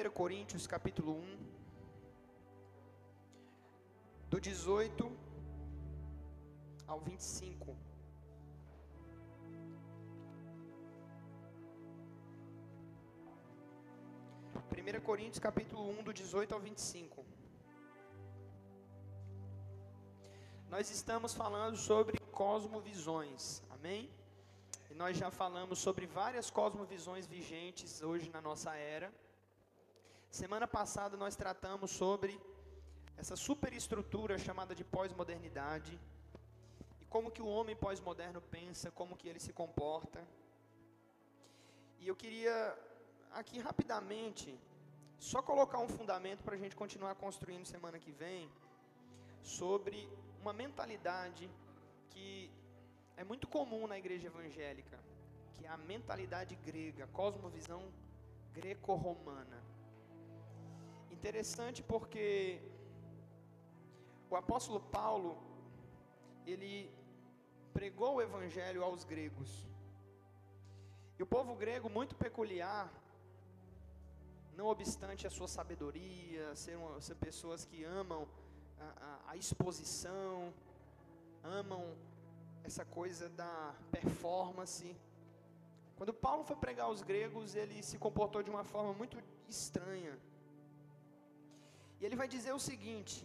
1 Coríntios capítulo 1, do 18 ao 25. 1 Coríntios capítulo 1, do 18 ao 25. Nós estamos falando sobre cosmovisões, amém? E nós já falamos sobre várias cosmovisões vigentes hoje na nossa era. Semana passada nós tratamos sobre essa superestrutura chamada de pós-modernidade e como que o homem pós-moderno pensa, como que ele se comporta. E eu queria aqui rapidamente só colocar um fundamento para a gente continuar construindo semana que vem sobre uma mentalidade que é muito comum na igreja evangélica, que é a mentalidade grega, a cosmovisão greco-romana. Interessante porque o apóstolo Paulo, ele pregou o evangelho aos gregos. E o povo grego, muito peculiar, não obstante a sua sabedoria, ser, uma, ser pessoas que amam a, a, a exposição, amam essa coisa da performance. Quando Paulo foi pregar aos gregos, ele se comportou de uma forma muito estranha. E ele vai dizer o seguinte,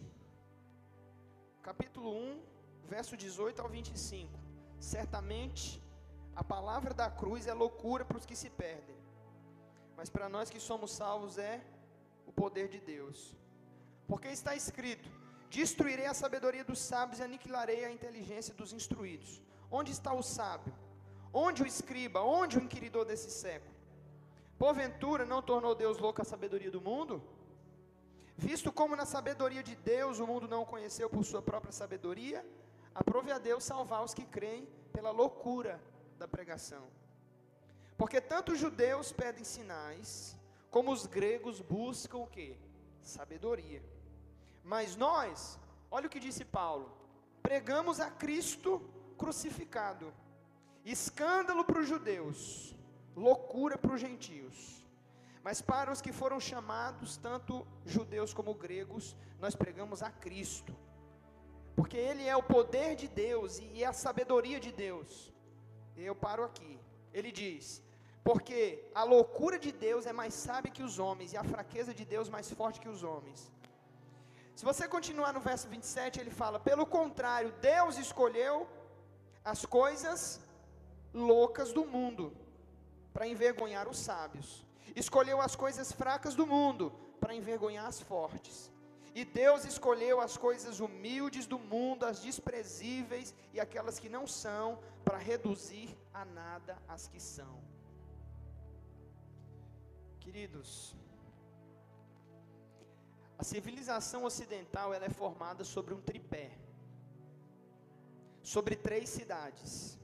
capítulo 1, verso 18 ao 25: Certamente a palavra da cruz é loucura para os que se perdem, mas para nós que somos salvos é o poder de Deus. Porque está escrito: Destruirei a sabedoria dos sábios e aniquilarei a inteligência dos instruídos. Onde está o sábio? Onde o escriba? Onde o inquiridor desse século? Porventura não tornou Deus louco a sabedoria do mundo? Visto como na sabedoria de Deus o mundo não o conheceu por sua própria sabedoria, aprove a Deus salvar os que creem pela loucura da pregação. Porque tanto os judeus pedem sinais, como os gregos buscam o que? Sabedoria. Mas nós, olha o que disse Paulo: pregamos a Cristo crucificado, escândalo para os judeus, loucura para os gentios. Mas para os que foram chamados, tanto judeus como gregos, nós pregamos a Cristo, porque Ele é o poder de Deus e a sabedoria de Deus. Eu paro aqui. Ele diz: porque a loucura de Deus é mais sábia que os homens, e a fraqueza de Deus mais forte que os homens. Se você continuar no verso 27, ele fala: pelo contrário, Deus escolheu as coisas loucas do mundo para envergonhar os sábios, escolheu as coisas fracas do mundo para envergonhar as fortes. E Deus escolheu as coisas humildes do mundo, as desprezíveis e aquelas que não são, para reduzir a nada as que são. Queridos, a civilização ocidental ela é formada sobre um tripé, sobre três cidades: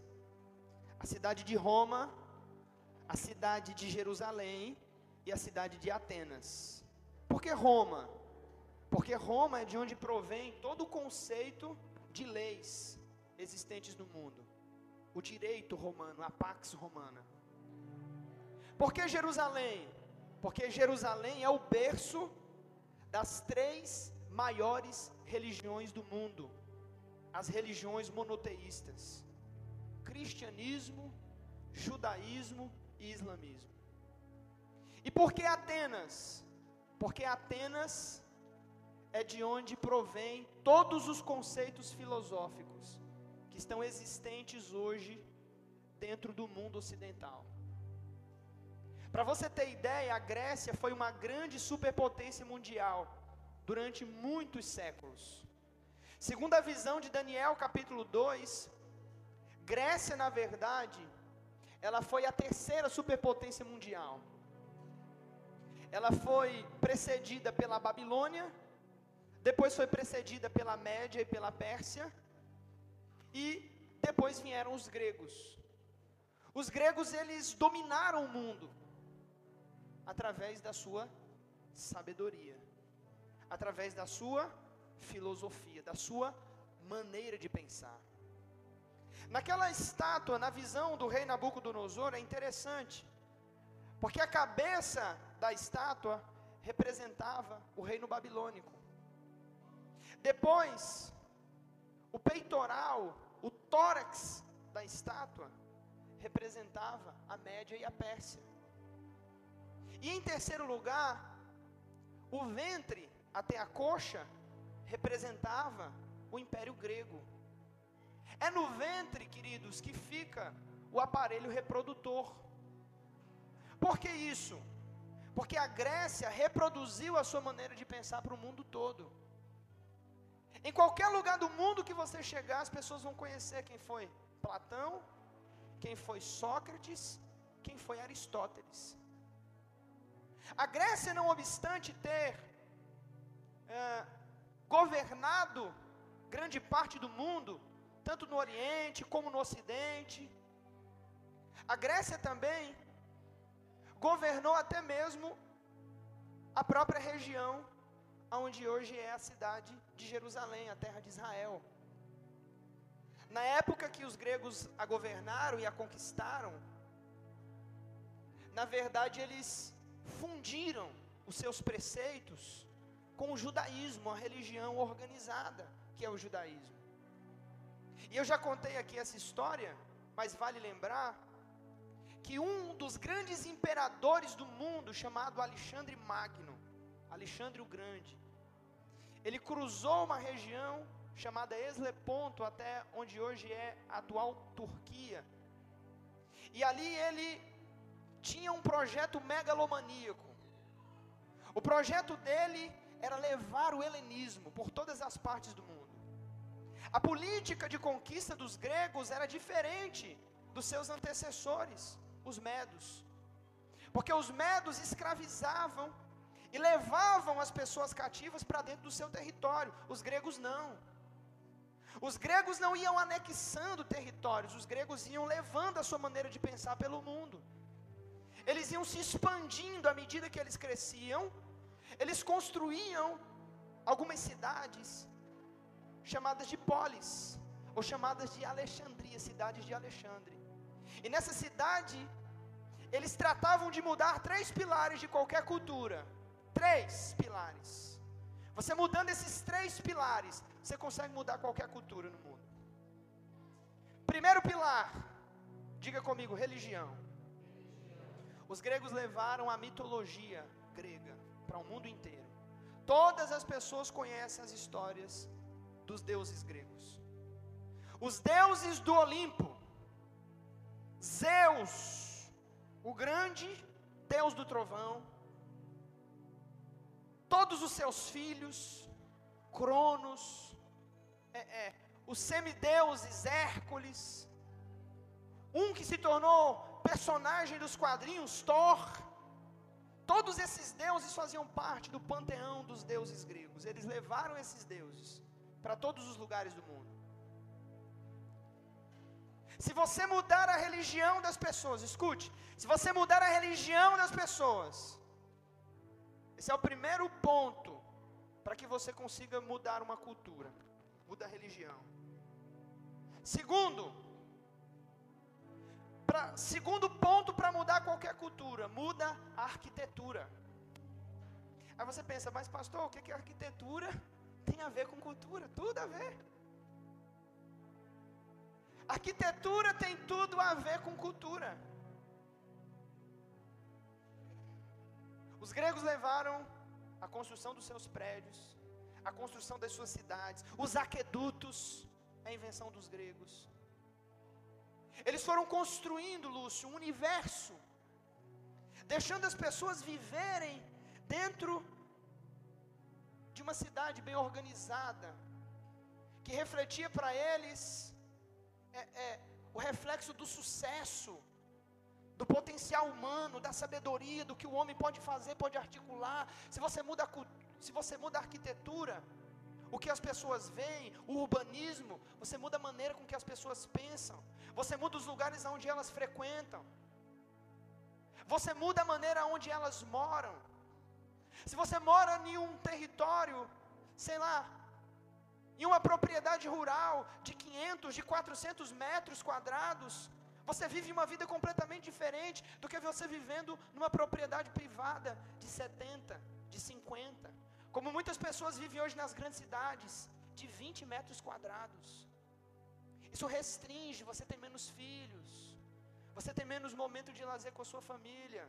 a cidade de Roma, a cidade de Jerusalém e a cidade de Atenas. Por que Roma? Porque Roma é de onde provém todo o conceito de leis existentes no mundo. O direito romano, a pax romana. Por que Jerusalém? Porque Jerusalém é o berço das três maiores religiões do mundo, as religiões monoteístas: cristianismo, judaísmo e islamismo. E por que Atenas? Porque Atenas é de onde provém todos os conceitos filosóficos que estão existentes hoje dentro do mundo ocidental. Para você ter ideia, a Grécia foi uma grande superpotência mundial durante muitos séculos. Segundo a visão de Daniel, capítulo 2, Grécia, na verdade, ela foi a terceira superpotência mundial. Ela foi precedida pela Babilônia, depois foi precedida pela Média e pela Pérsia, e depois vieram os gregos. Os gregos eles dominaram o mundo através da sua sabedoria, através da sua filosofia, da sua maneira de pensar. Naquela estátua, na visão do rei Nabucodonosor, é interessante, porque a cabeça da estátua representava o reino babilônico. Depois, o peitoral, o tórax da estátua, representava a Média e a Pérsia. E em terceiro lugar, o ventre até a coxa representava o Império Grego. É no ventre, queridos, que fica o aparelho reprodutor. Por que isso? Porque a Grécia reproduziu a sua maneira de pensar para o mundo todo. Em qualquer lugar do mundo que você chegar, as pessoas vão conhecer quem foi Platão, quem foi Sócrates, quem foi Aristóteles. A Grécia, não obstante ter é, governado grande parte do mundo, tanto no Oriente como no Ocidente, a Grécia também governou até mesmo a própria região onde hoje é a cidade de Jerusalém, a terra de Israel. Na época que os gregos a governaram e a conquistaram, na verdade eles fundiram os seus preceitos com o judaísmo, a religião organizada, que é o judaísmo. E eu já contei aqui essa história, mas vale lembrar que um dos grandes imperadores do mundo, chamado Alexandre Magno, Alexandre o Grande, ele cruzou uma região chamada Esleponto, até onde hoje é a atual Turquia. E ali ele tinha um projeto megalomaníaco. O projeto dele era levar o helenismo por todas as partes do mundo. A política de conquista dos gregos era diferente dos seus antecessores os medos. Porque os medos escravizavam e levavam as pessoas cativas para dentro do seu território. Os gregos não. Os gregos não iam anexando territórios, os gregos iam levando a sua maneira de pensar pelo mundo. Eles iam se expandindo à medida que eles cresciam. Eles construíam algumas cidades chamadas de polis, ou chamadas de Alexandria, cidades de Alexandre. E nessa cidade, eles tratavam de mudar três pilares de qualquer cultura. Três pilares. Você mudando esses três pilares, você consegue mudar qualquer cultura no mundo. Primeiro pilar, diga comigo, religião. Os gregos levaram a mitologia grega para o mundo inteiro. Todas as pessoas conhecem as histórias dos deuses gregos. Os deuses do Olimpo, Zeus, o grande Deus do trovão, todos os seus filhos, Cronos, é, é, os semideuses Hércules, um que se tornou personagem dos quadrinhos, Thor. Todos esses deuses faziam parte do panteão dos deuses gregos. Eles levaram esses deuses para todos os lugares do mundo. Se você mudar a religião das pessoas, escute, se você mudar a religião das pessoas, esse é o primeiro ponto para que você consiga mudar uma cultura, muda a religião. Segundo, pra, segundo ponto para mudar qualquer cultura, muda a arquitetura. Aí você pensa, mas pastor, o que, que a arquitetura tem a ver com cultura? Tudo a ver. Arquitetura tem tudo a ver com cultura. Os gregos levaram a construção dos seus prédios, a construção das suas cidades, os aquedutos, a invenção dos gregos. Eles foram construindo, Lúcio, um universo, deixando as pessoas viverem dentro de uma cidade bem organizada, que refletia para eles é, é, o reflexo do sucesso, do potencial humano, da sabedoria, do que o homem pode fazer, pode articular. Se você muda a, se você muda a arquitetura, o que as pessoas veem, o urbanismo, você muda a maneira com que as pessoas pensam, você muda os lugares onde elas frequentam, você muda a maneira onde elas moram. Se você mora em um território, sei lá, em uma propriedade rural de 500, de 400 metros quadrados, Você vive uma vida completamente diferente do que você vivendo numa propriedade privada de 70, de 50. Como muitas pessoas vivem hoje nas grandes cidades, de 20 metros quadrados. Isso restringe, você tem menos filhos, você tem menos momento de lazer com a sua família,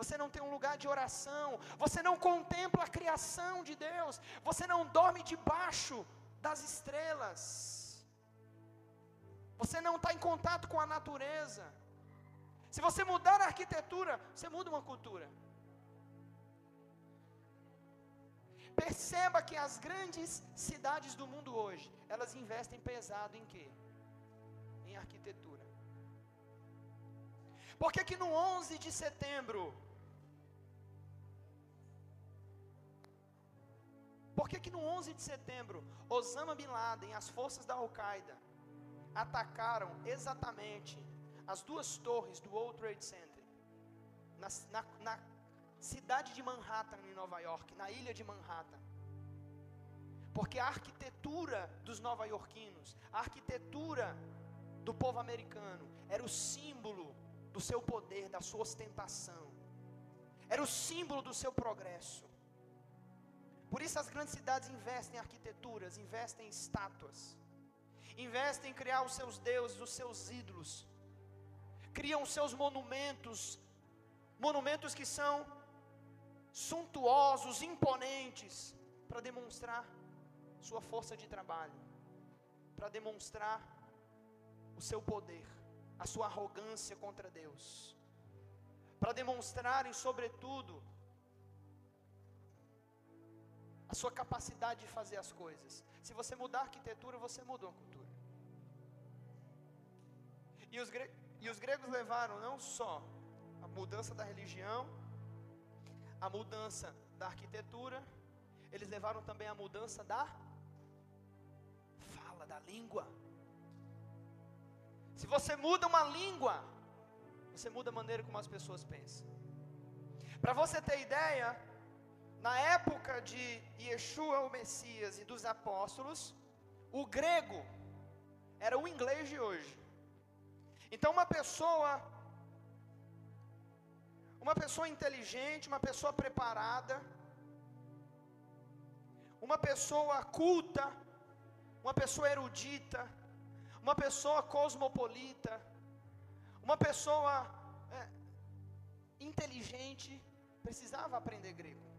você não tem um lugar de oração, você não contempla a criação de Deus, você não dorme debaixo das estrelas. Você não está em contato com a natureza. Se você mudar a arquitetura, você muda uma cultura. Perceba que as grandes cidades do mundo hoje, elas investem pesado em quê? Em arquitetura. Por que que no 11 de setembro Por que que no 11 de setembro Osama Bin Laden, as forças da Al-Qaeda, atacaram exatamente as duas torres do World Trade Center, na, na, na cidade de Manhattan, em Nova York, na ilha de Manhattan. Porque a arquitetura dos nova-iorquinos, a arquitetura do povo americano, era o símbolo do seu poder, da sua ostentação, era o símbolo do seu progresso. Por isso as grandes cidades investem em arquiteturas, investem em estátuas investem em criar os seus deuses, os seus ídolos, criam os seus monumentos, monumentos que são suntuosos, imponentes, para demonstrar sua força de trabalho, para demonstrar o seu poder, a sua arrogância contra Deus, para demonstrarem, sobretudo, a sua capacidade de fazer as coisas. Se você mudar a arquitetura, você mudou a cultura. E os, e os gregos levaram não só a mudança da religião, a mudança da arquitetura, eles levaram também a mudança da fala, da língua. Se você muda uma língua, você muda a maneira como as pessoas pensam. Para você ter ideia, na época de Yeshua, o Messias, e dos apóstolos, o grego era o inglês de hoje. Então, uma pessoa, uma pessoa inteligente, uma pessoa preparada, uma pessoa culta, uma pessoa erudita, uma pessoa cosmopolita, uma pessoa é, inteligente, precisava aprender grego.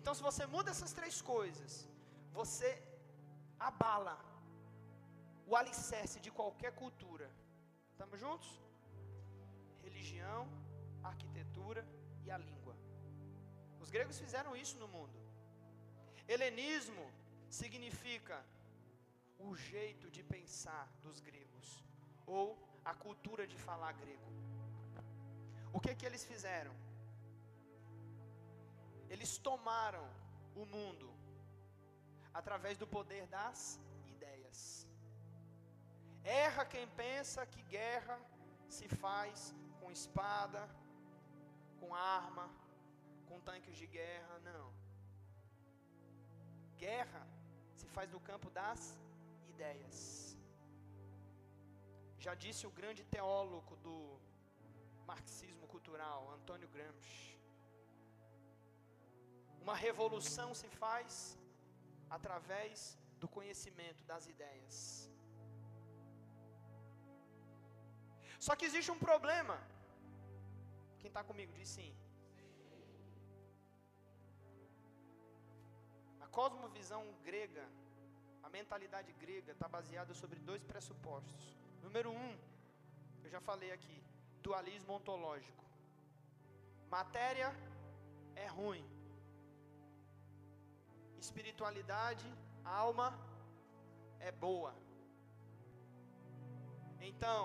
Então, se você muda essas três coisas, você abala o alicerce de qualquer cultura. Estamos juntos? Religião, arquitetura e a língua. Os gregos fizeram isso no mundo. Helenismo significa o jeito de pensar dos gregos, ou a cultura de falar grego. O que que eles fizeram? Eles tomaram o mundo através do poder das Erra quem pensa que guerra se faz com espada, com arma, com tanques de guerra. Não. Guerra se faz no campo das ideias. Já disse o grande teólogo do marxismo cultural, Antônio Gramsci. Uma revolução se faz através do conhecimento das ideias. Só que existe um problema. Quem está comigo diz sim. A cosmovisão grega, a mentalidade grega está baseada sobre dois pressupostos. Número um, eu já falei aqui, dualismo ontológico. Matéria é ruim. Espiritualidade, alma é boa. Então,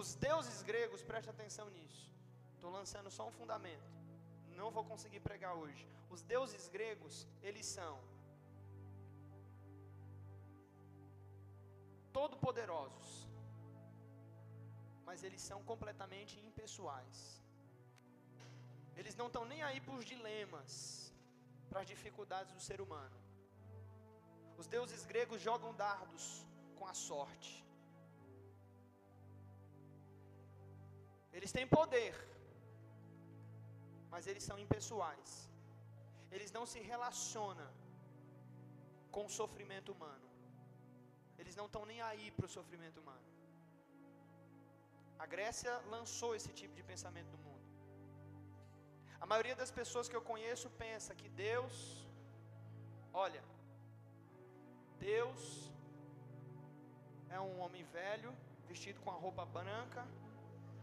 os deuses gregos, preste atenção nisso. Estou lançando só um fundamento. Não vou conseguir pregar hoje. Os deuses gregos, eles são todo-poderosos, mas eles são completamente impessoais. Eles não estão nem aí para os dilemas, para as dificuldades do ser humano. Os deuses gregos jogam dardos com a sorte. Eles têm poder, mas eles são impessoais. Eles não se relacionam com o sofrimento humano. Eles não estão nem aí para o sofrimento humano. A Grécia lançou esse tipo de pensamento no mundo. A maioria das pessoas que eu conheço pensa que Deus, olha, Deus é um homem velho, vestido com a roupa branca,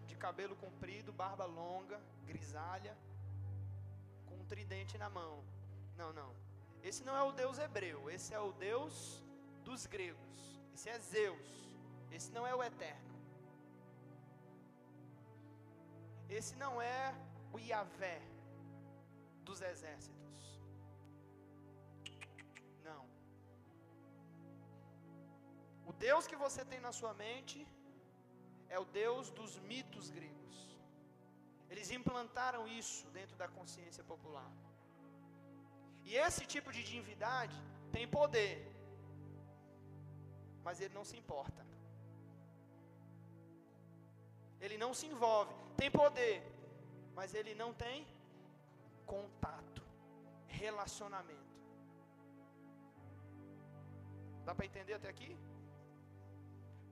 de cabelo comprido, barba longa, grisalha, com um tridente na mão. Não, não. Esse não é o Deus hebreu, esse é o Deus dos gregos. Esse é Zeus. Esse não é o eterno. Esse não é o Yahvé dos exércitos. Não. O Deus que você tem na sua mente é o Deus dos mitos gregos. Eles implantaram isso dentro da consciência popular. E esse tipo de divindade tem poder, mas ele não se importa. Ele não se envolve. Tem poder, mas ele não tem contato, relacionamento. Dá para entender até aqui?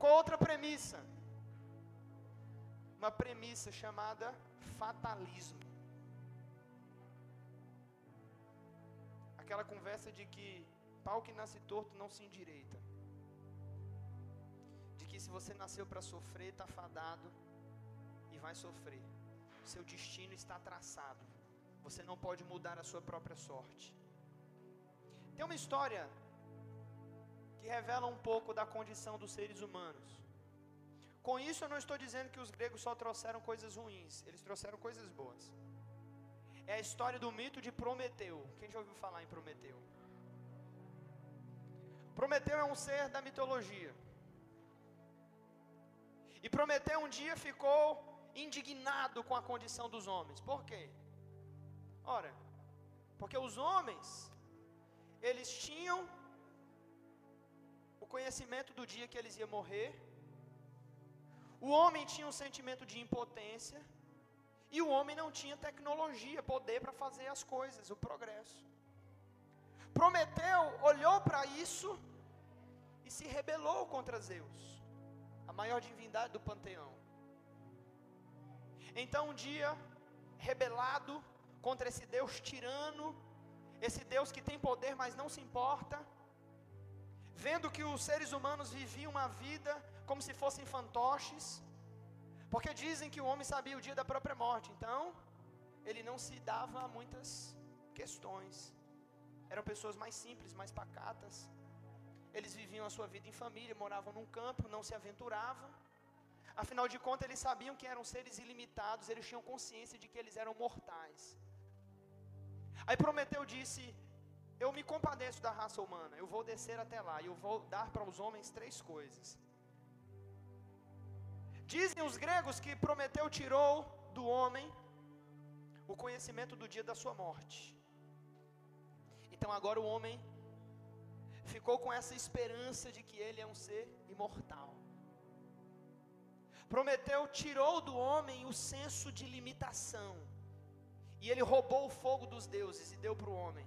Com outra premissa. Uma premissa chamada fatalismo. Aquela conversa de que pau que nasce torto não se endireita. De que se você nasceu para sofrer, está fadado e vai sofrer. Seu destino está traçado. Você não pode mudar a sua própria sorte. Tem uma história que revela um pouco da condição dos seres humanos. Com isso, eu não estou dizendo que os gregos só trouxeram coisas ruins, eles trouxeram coisas boas. É a história do mito de Prometeu. Quem já ouviu falar em Prometeu? Prometeu é um ser da mitologia. E Prometeu um dia ficou indignado com a condição dos homens. Por quê? Ora, porque os homens, eles tinham o conhecimento do dia que eles iam morrer, o homem tinha um sentimento de impotência, e o homem não tinha tecnologia, poder para fazer as coisas, o progresso. Prometeu olhou para isso e se rebelou contra Zeus, a maior divindade do panteão. Então, um dia, rebelado, contra esse Deus tirano, esse Deus que tem poder, mas não se importa, vendo que os seres humanos viviam uma vida como se fossem fantoches, porque dizem que o homem sabia o dia da própria morte, então ele não se dava a muitas questões. Eram pessoas mais simples, mais pacatas. Eles viviam a sua vida em família, moravam num campo, não se aventuravam. Afinal de contas, eles sabiam que eram seres ilimitados, eles tinham consciência de que eles eram mortais. Aí Prometeu disse: Eu me compadeço da raça humana, eu vou descer até lá e eu vou dar para os homens três coisas. Dizem os gregos que Prometeu tirou do homem o conhecimento do dia da sua morte. Então agora o homem ficou com essa esperança de que ele é um ser imortal. Prometeu tirou do homem o senso de limitação. E ele roubou o fogo dos deuses e deu para o homem.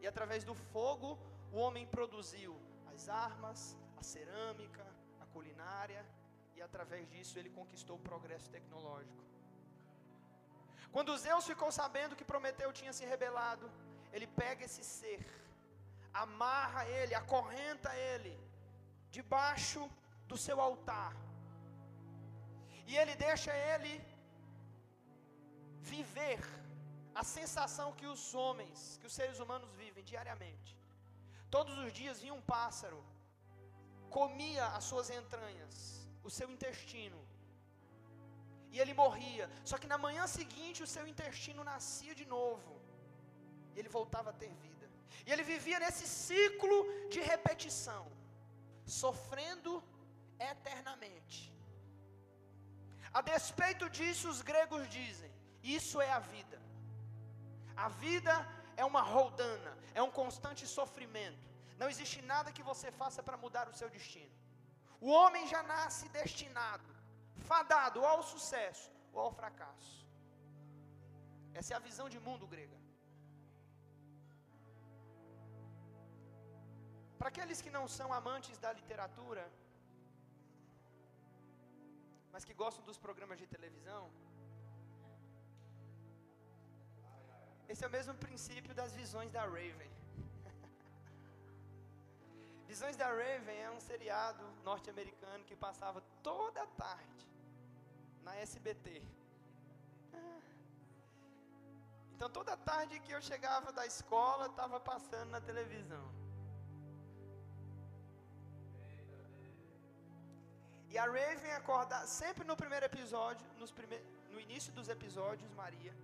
E através do fogo, o homem produziu as armas, a cerâmica, a culinária, e através disso ele conquistou o progresso tecnológico. Quando Zeus ficou sabendo que Prometeu tinha se rebelado, ele pega esse ser, amarra ele, acorrenta ele, debaixo do seu altar, e ele deixa ele viver a sensação que os homens, que os seres humanos vivem diariamente. Todos os dias vinha um pássaro, comia as suas entranhas, o seu intestino, e ele morria. Só que na manhã seguinte o seu intestino nascia de novo, e ele voltava a ter vida. E ele vivia nesse ciclo de repetição, sofrendo eternamente. A despeito disso, os gregos dizem: isso é a vida. A vida é uma roldana, é um constante sofrimento. Não existe nada que você faça para mudar o seu destino. O homem já nasce destinado, fadado ao sucesso ou ao fracasso. Essa é a visão de mundo grega. Para aqueles que não são amantes da literatura, mas que gostam dos programas de televisão, esse é o mesmo princípio das visões da Raven. Visões da Raven é um seriado norte-americano que passava toda tarde na SBT. Então toda tarde que eu chegava da escola, estava passando na televisão. E a Raven acordava, sempre no primeiro episódio, nos prime, no início dos episódios, Maria,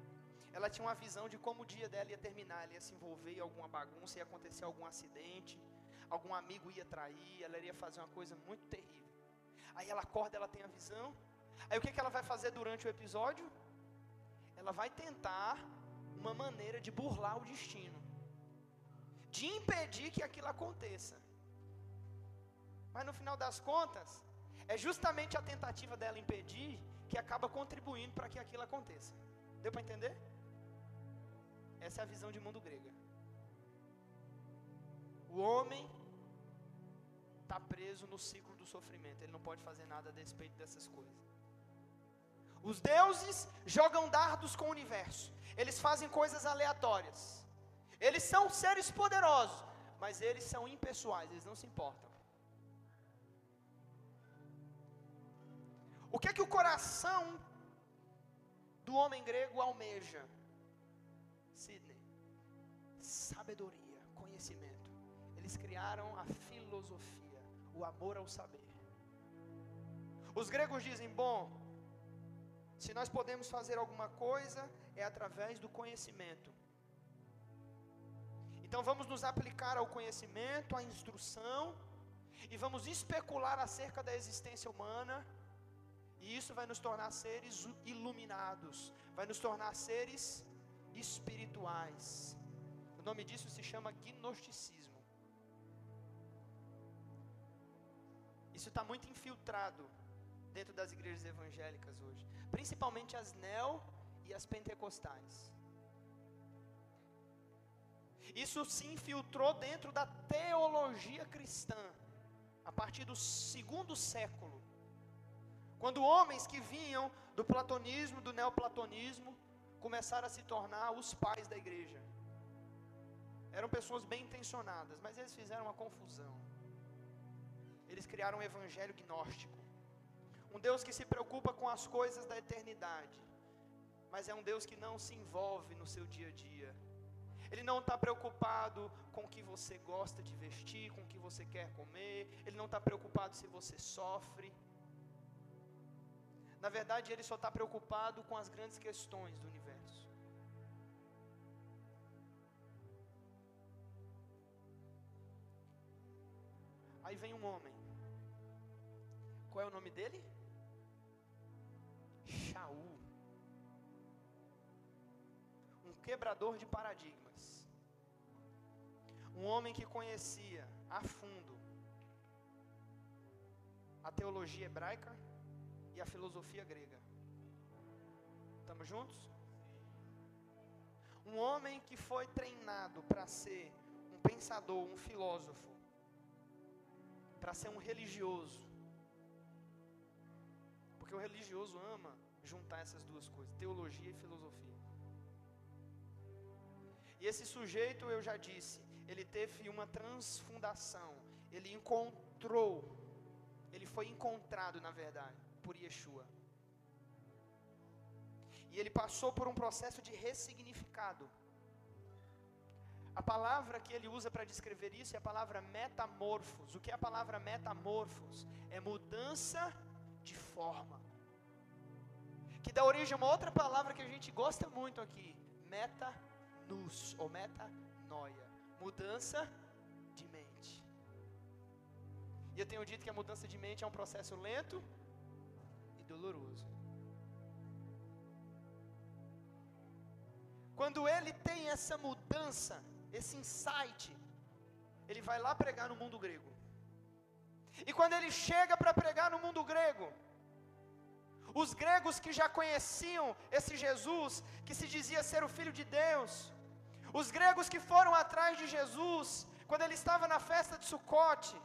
ela tinha uma visão de como o dia dela ia terminar, ela ia se envolver em alguma bagunça, ia acontecer algum acidente, algum amigo ia trair, ela iria fazer uma coisa muito terrível. Aí ela acorda, ela tem a visão. Aí o que, que ela vai fazer durante o episódio? Ela vai tentar uma maneira de burlar o destino, de impedir que aquilo aconteça. Mas no final das contas, é justamente a tentativa dela impedir que acaba contribuindo para que aquilo aconteça. Deu para entender? Essa é a visão de mundo grega. O homem está preso no ciclo do sofrimento, ele não pode fazer nada a respeito dessas coisas. Os deuses jogam dardos com o universo, eles fazem coisas aleatórias, eles são seres poderosos, mas eles são impessoais, eles não se importam. O que é que o coração do homem grego almeja? Sidney. Sabedoria, conhecimento. Eles criaram a filosofia, o amor ao saber. Os gregos dizem: bom, se nós podemos fazer alguma coisa, é através do conhecimento. Então vamos nos aplicar ao conhecimento, à instrução, e vamos especular acerca da existência humana e isso vai nos tornar seres iluminados, vai nos tornar seres espirituais. O nome disso se chama gnosticismo. Isso está muito infiltrado dentro das igrejas evangélicas hoje, principalmente as neo e as pentecostais. Isso se infiltrou dentro da teologia cristã a partir do segundo século. Quando homens que vinham do platonismo, do neoplatonismo, começaram a se tornar os pais da igreja. Eram pessoas bem intencionadas, mas eles fizeram uma confusão. Eles criaram um evangelho gnóstico. Um Deus que se preocupa com as coisas da eternidade, mas é um Deus que não se envolve no seu dia a dia. Ele não está preocupado com o que você gosta de vestir, com o que você quer comer. Ele não está preocupado se você sofre. Na verdade, ele só está preocupado com as grandes questões do universo. Aí vem um homem. Qual é o nome dele? Shaul. Um quebrador de paradigmas. Um homem que conhecia a fundo a teologia hebraica e a filosofia grega. Estamos juntos? Um homem que foi treinado para ser um pensador, um filósofo, para ser um religioso. Porque o religioso ama juntar essas duas coisas, teologia e filosofia. E esse sujeito, eu já disse, ele teve uma transfundação, ele encontrou, ele foi encontrado na verdade por Yeshua. E ele passou por um processo de ressignificado. A palavra que ele usa para descrever isso é a palavra metamorfos. O que é a palavra metamorfos? É mudança de forma. Que dá origem a uma outra palavra que a gente gosta muito aqui: metanus ou metanoia. Mudança de mente. E eu tenho dito que a mudança de mente é um processo lento doloroso. Quando ele tem essa mudança, esse insight, ele vai lá pregar no mundo grego. E quando ele chega para pregar no mundo grego, os gregos que já conheciam esse Jesus, que se dizia ser o Filho de Deus, os gregos que foram atrás de Jesus, quando ele estava na festa de Sucote,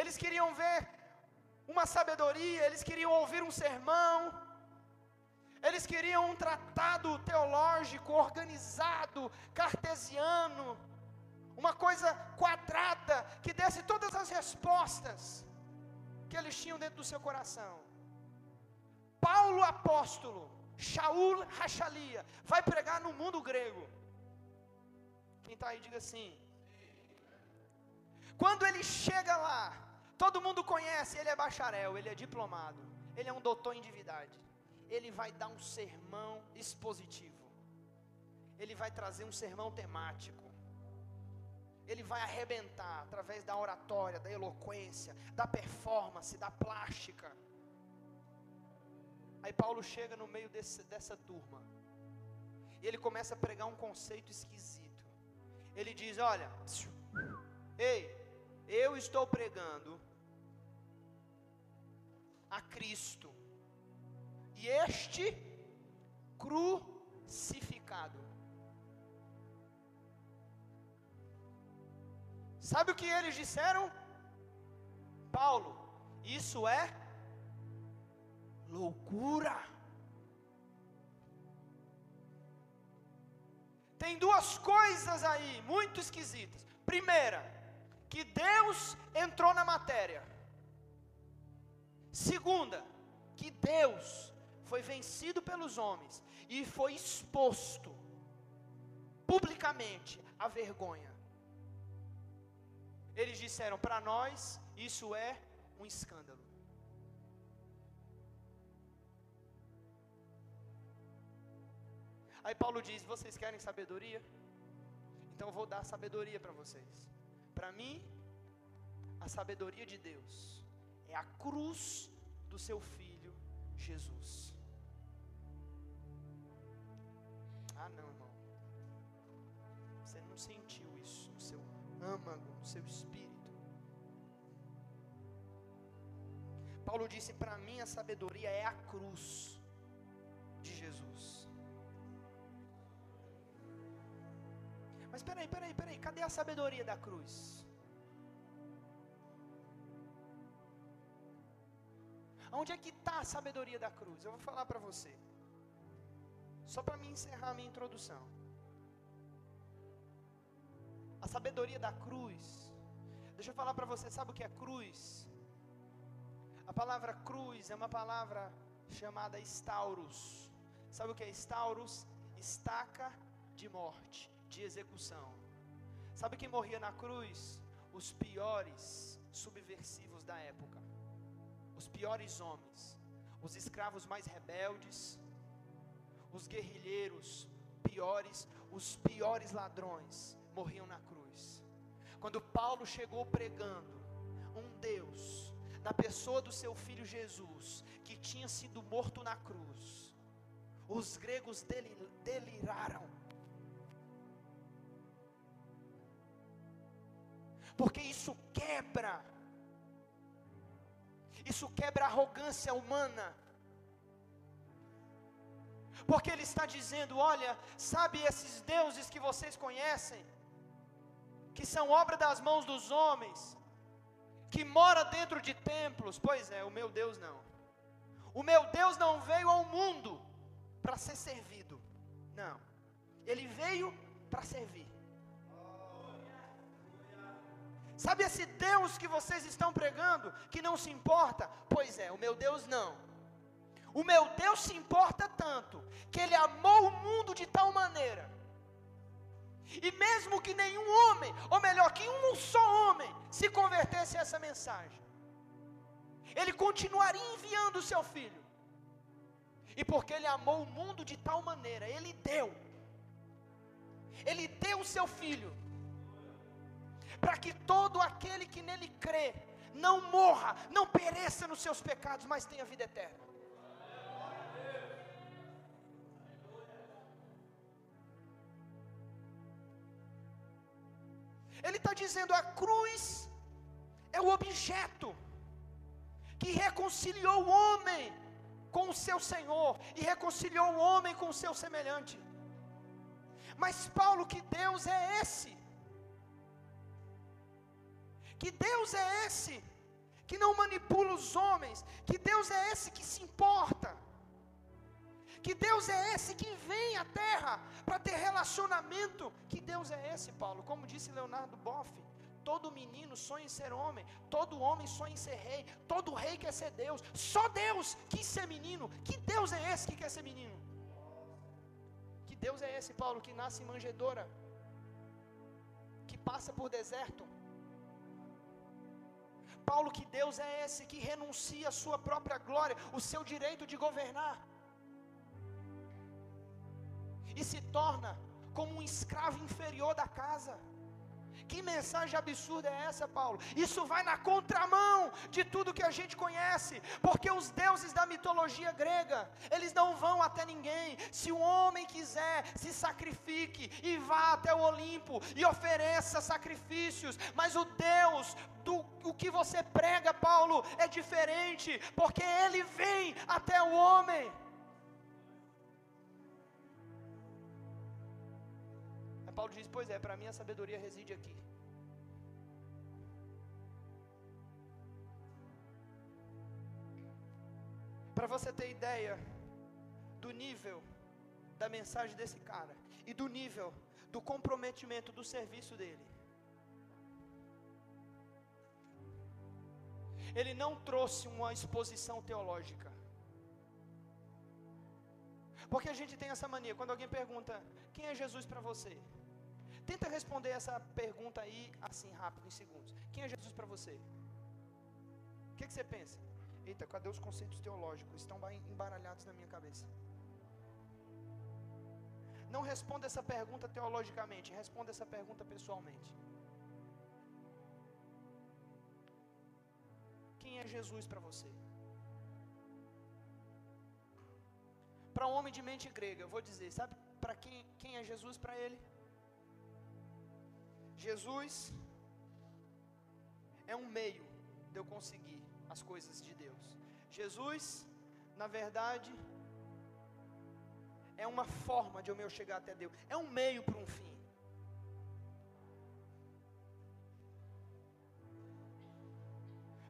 eles queriam ver uma sabedoria, eles queriam ouvir um sermão, eles queriam um tratado teológico organizado, cartesiano, uma coisa quadrada que desse todas as respostas que eles tinham dentro do seu coração. Paulo apóstolo, Shaul Rachalia, vai pregar no mundo grego. Quem está aí, diga assim. Quando ele chega lá, todo mundo conhece, ele é bacharel, ele é diplomado, ele é um doutor em divindade. Ele vai dar um sermão expositivo. Ele vai trazer um sermão temático. Ele vai arrebentar através da oratória, da eloquência, da performance, da plástica. Aí Paulo chega no meio desse, dessa turma. E ele começa a pregar um conceito esquisito. Ele diz: Olha, ei, eu estou pregando a Cristo. E este crucificado. Sabe o que eles disseram? Paulo, isso é loucura. Tem duas coisas aí muito esquisitas. Primeira, que Deus entrou na matéria. Segunda, que Deus foi vencido pelos homens e foi exposto publicamente à vergonha. Eles disseram para nós: isso é um escândalo. Aí Paulo diz: Vocês querem sabedoria? Então eu vou dar sabedoria para vocês. Para mim, a sabedoria de Deus é a cruz do seu filho Jesus. Âmago, no seu espírito. Paulo disse: Para mim, a sabedoria é a cruz de Jesus. Mas peraí, peraí, peraí, cadê a sabedoria da cruz? Onde é que está a sabedoria da cruz? Eu vou falar para você. Só para me encerrar a minha introdução. A sabedoria da cruz. Deixa eu falar para você, sabe o que é cruz? A palavra cruz é uma palavra chamada estauros. Sabe o que é estauros? Estaca de morte de execução. Sabe quem morria na cruz? Os piores subversivos da época, os piores homens, os escravos mais rebeldes, os guerrilheiros piores, os piores ladrões morriam na cruz. Quando Paulo chegou pregando um Deus, na pessoa do seu filho Jesus, que tinha sido morto na cruz, os gregos deliraram porque isso quebra, isso quebra a arrogância humana. Porque ele está dizendo: olha, sabe esses deuses que vocês conhecem, que são obra das mãos dos homens, que mora dentro de templos? Pois é, o meu Deus não. O meu Deus não veio ao mundo para ser servido, não, ele veio para servir. Sabe esse Deus que vocês estão pregando, que não se importa? Pois é, o meu Deus não. O meu Deus se importa tanto, que Ele amou o mundo de tal maneira, e mesmo que nenhum homem, ou melhor, que um só homem, se convertesse a essa mensagem, Ele continuaria enviando o seu filho, e porque Ele amou o mundo de tal maneira, Ele deu, Ele deu o seu filho, para que todo aquele que nele crê não morra, não pereça nos seus pecados, mas tenha vida eterna. Ele está dizendo: a cruz é o objeto que reconciliou o homem com o seu Senhor e reconciliou o homem com o seu semelhante. Mas Paulo, que Deus é esse? Que Deus é esse que não manipula os homens? Que Deus é esse que se importa? Que Deus é esse que vem à terra para ter relacionamento? Que Deus é esse, Paulo? Como disse Leonardo Boff, todo menino sonha em ser homem, todo homem sonha em ser rei, todo rei quer ser Deus, só Deus quis ser menino. Que Deus é esse que quer ser menino? Que Deus é esse, Paulo, que nasce em manjedoura, que passa por deserto? Paulo, que Deus é esse que renuncia a sua própria glória, o seu direito de governar, e se torna como um escravo inferior da casa. Que mensagem absurda é essa, Paulo? Isso vai na contramão de tudo que a gente conhece, porque os deuses da mitologia grega, eles não vão até ninguém. Se o homem quiser, se sacrifique e vá até o Olimpo e ofereça sacrifícios, mas o Deus do o que você prega, Paulo, é diferente, porque ele vem até o homem. Paulo diz: Pois é, para mim a sabedoria reside aqui. Para você ter ideia do nível da mensagem desse cara e do nível do comprometimento do serviço dele. Ele não trouxe uma exposição teológica. Porque a gente tem essa mania, quando alguém pergunta: Quem é Jesus para você? Tenta responder essa pergunta aí assim rápido, em segundos. Quem é Jesus para você? O que, que você pensa? Eita, cadê os conceitos teológicos? Estão embaralhados na minha cabeça. Não responda essa pergunta teologicamente, responda essa pergunta pessoalmente. Quem é Jesus para você? Para um homem de mente grega, eu vou dizer, sabe para quem, quem é Jesus para ele? Jesus é um meio de eu conseguir as coisas de Deus. Jesus, na verdade, é uma forma de eu chegar até Deus. É um meio para um fim.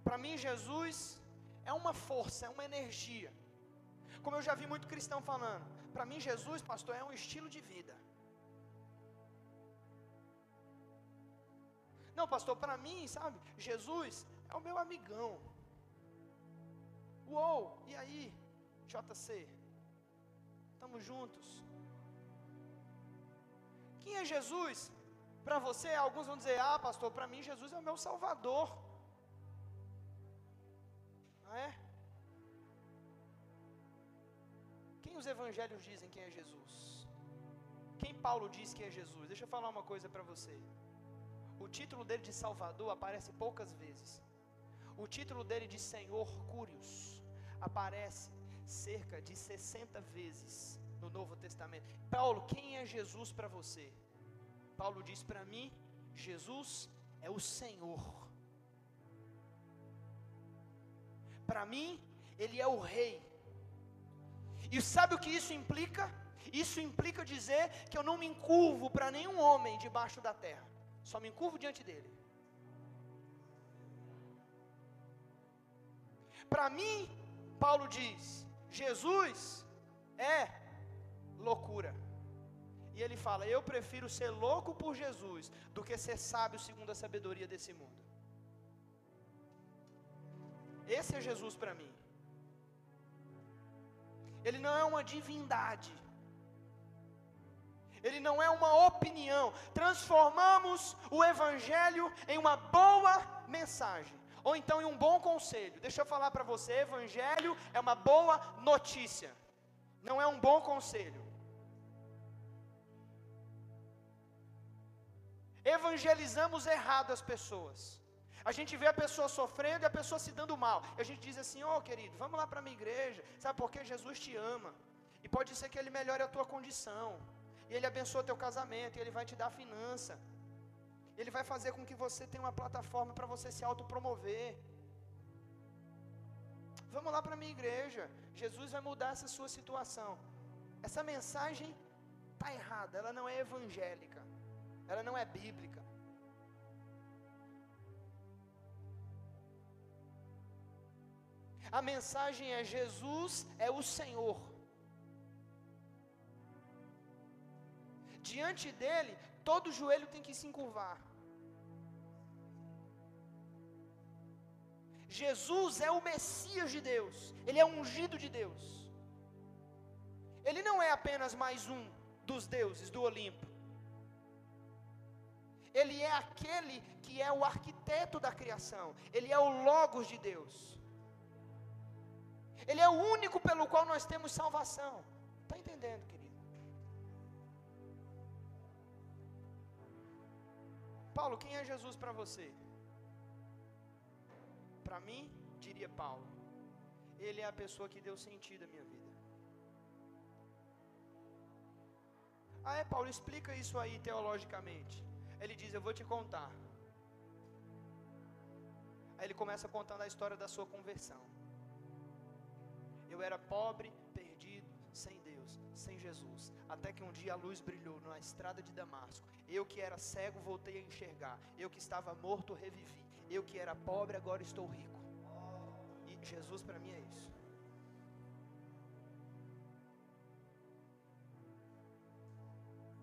Para mim, Jesus é uma força, é uma energia. Como eu já vi muito cristão falando, para mim, Jesus, pastor, é um estilo de vida. Não, pastor, para mim, sabe, Jesus é o meu amigão. Uou, e aí, JC? Estamos juntos. Quem é Jesus? Para você, alguns vão dizer: Ah, pastor, para mim Jesus é o meu Salvador. Não é? Quem os evangelhos dizem quem é Jesus? Quem Paulo diz que é Jesus? Deixa eu falar uma coisa para você. O título dele de Salvador aparece poucas vezes. O título dele de Senhor Cúrios aparece cerca de 60 vezes no Novo Testamento. Paulo, quem é Jesus para você? Paulo diz para mim: Jesus é o Senhor. Para mim, Ele é o Rei. E sabe o que isso implica? Isso implica dizer que eu não me encurvo para nenhum homem debaixo da terra. Só me encurvo diante dele. Para mim, Paulo diz: Jesus é loucura. E ele fala: Eu prefiro ser louco por Jesus do que ser sábio segundo a sabedoria desse mundo. Esse é Jesus para mim. Ele não é uma divindade. Ele não é uma opinião. Transformamos o Evangelho em uma boa mensagem, ou então em um bom conselho. Deixa eu falar para você: Evangelho é uma boa notícia, não é um bom conselho. Evangelizamos errado as pessoas. A gente vê a pessoa sofrendo e a pessoa se dando mal. E a gente diz assim: Ó oh, querido, vamos lá para a minha igreja. Sabe por quê? Jesus te ama. E pode ser que Ele melhore a tua condição e Ele abençoa teu casamento, e Ele vai te dar finança. Ele vai fazer com que você tenha uma plataforma para você se autopromover. Vamos lá para a minha igreja. Jesus vai mudar essa sua situação. Essa mensagem está errada, ela não é evangélica, ela não é bíblica. A mensagem é: Jesus é o Senhor. Diante dele, todo joelho tem que se encurvar. Jesus é o Messias de Deus, ele é ungido de Deus. Ele não é apenas mais um dos deuses do Olimpo. Ele é aquele que é o arquiteto da criação, ele é o Logos de Deus. Ele é o único pelo qual nós temos salvação. Está entendendo, querido? Paulo, quem é Jesus para você? Para mim, diria Paulo, ele é a pessoa que deu sentido à minha vida. Ah, é, Paulo, explica isso aí teologicamente. Ele diz: Eu vou te contar. Aí ele começa contando a história da sua conversão. Eu era pobre, sem Jesus. Até que um dia a luz brilhou na estrada de Damasco. Eu que era cego voltei a enxergar. Eu que estava morto revivi. Eu que era pobre agora estou rico. E Jesus para mim é isso.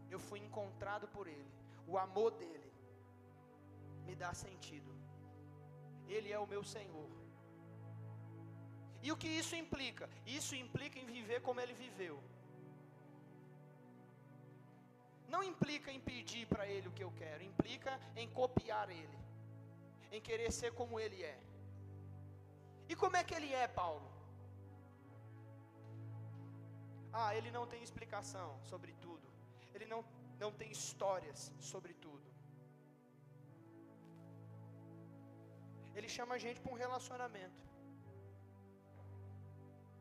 Eu fui encontrado por Ele. O amor dele me dá sentido. Ele é o meu Senhor. E o que isso implica? Isso implica em viver como ele viveu. Não implica em pedir para ele o que eu quero, implica em copiar ele, em querer ser como ele é. E como é que ele é, Paulo? Ah, ele não tem explicação sobre tudo. Ele não, não tem histórias sobre tudo. Ele chama a gente para um relacionamento.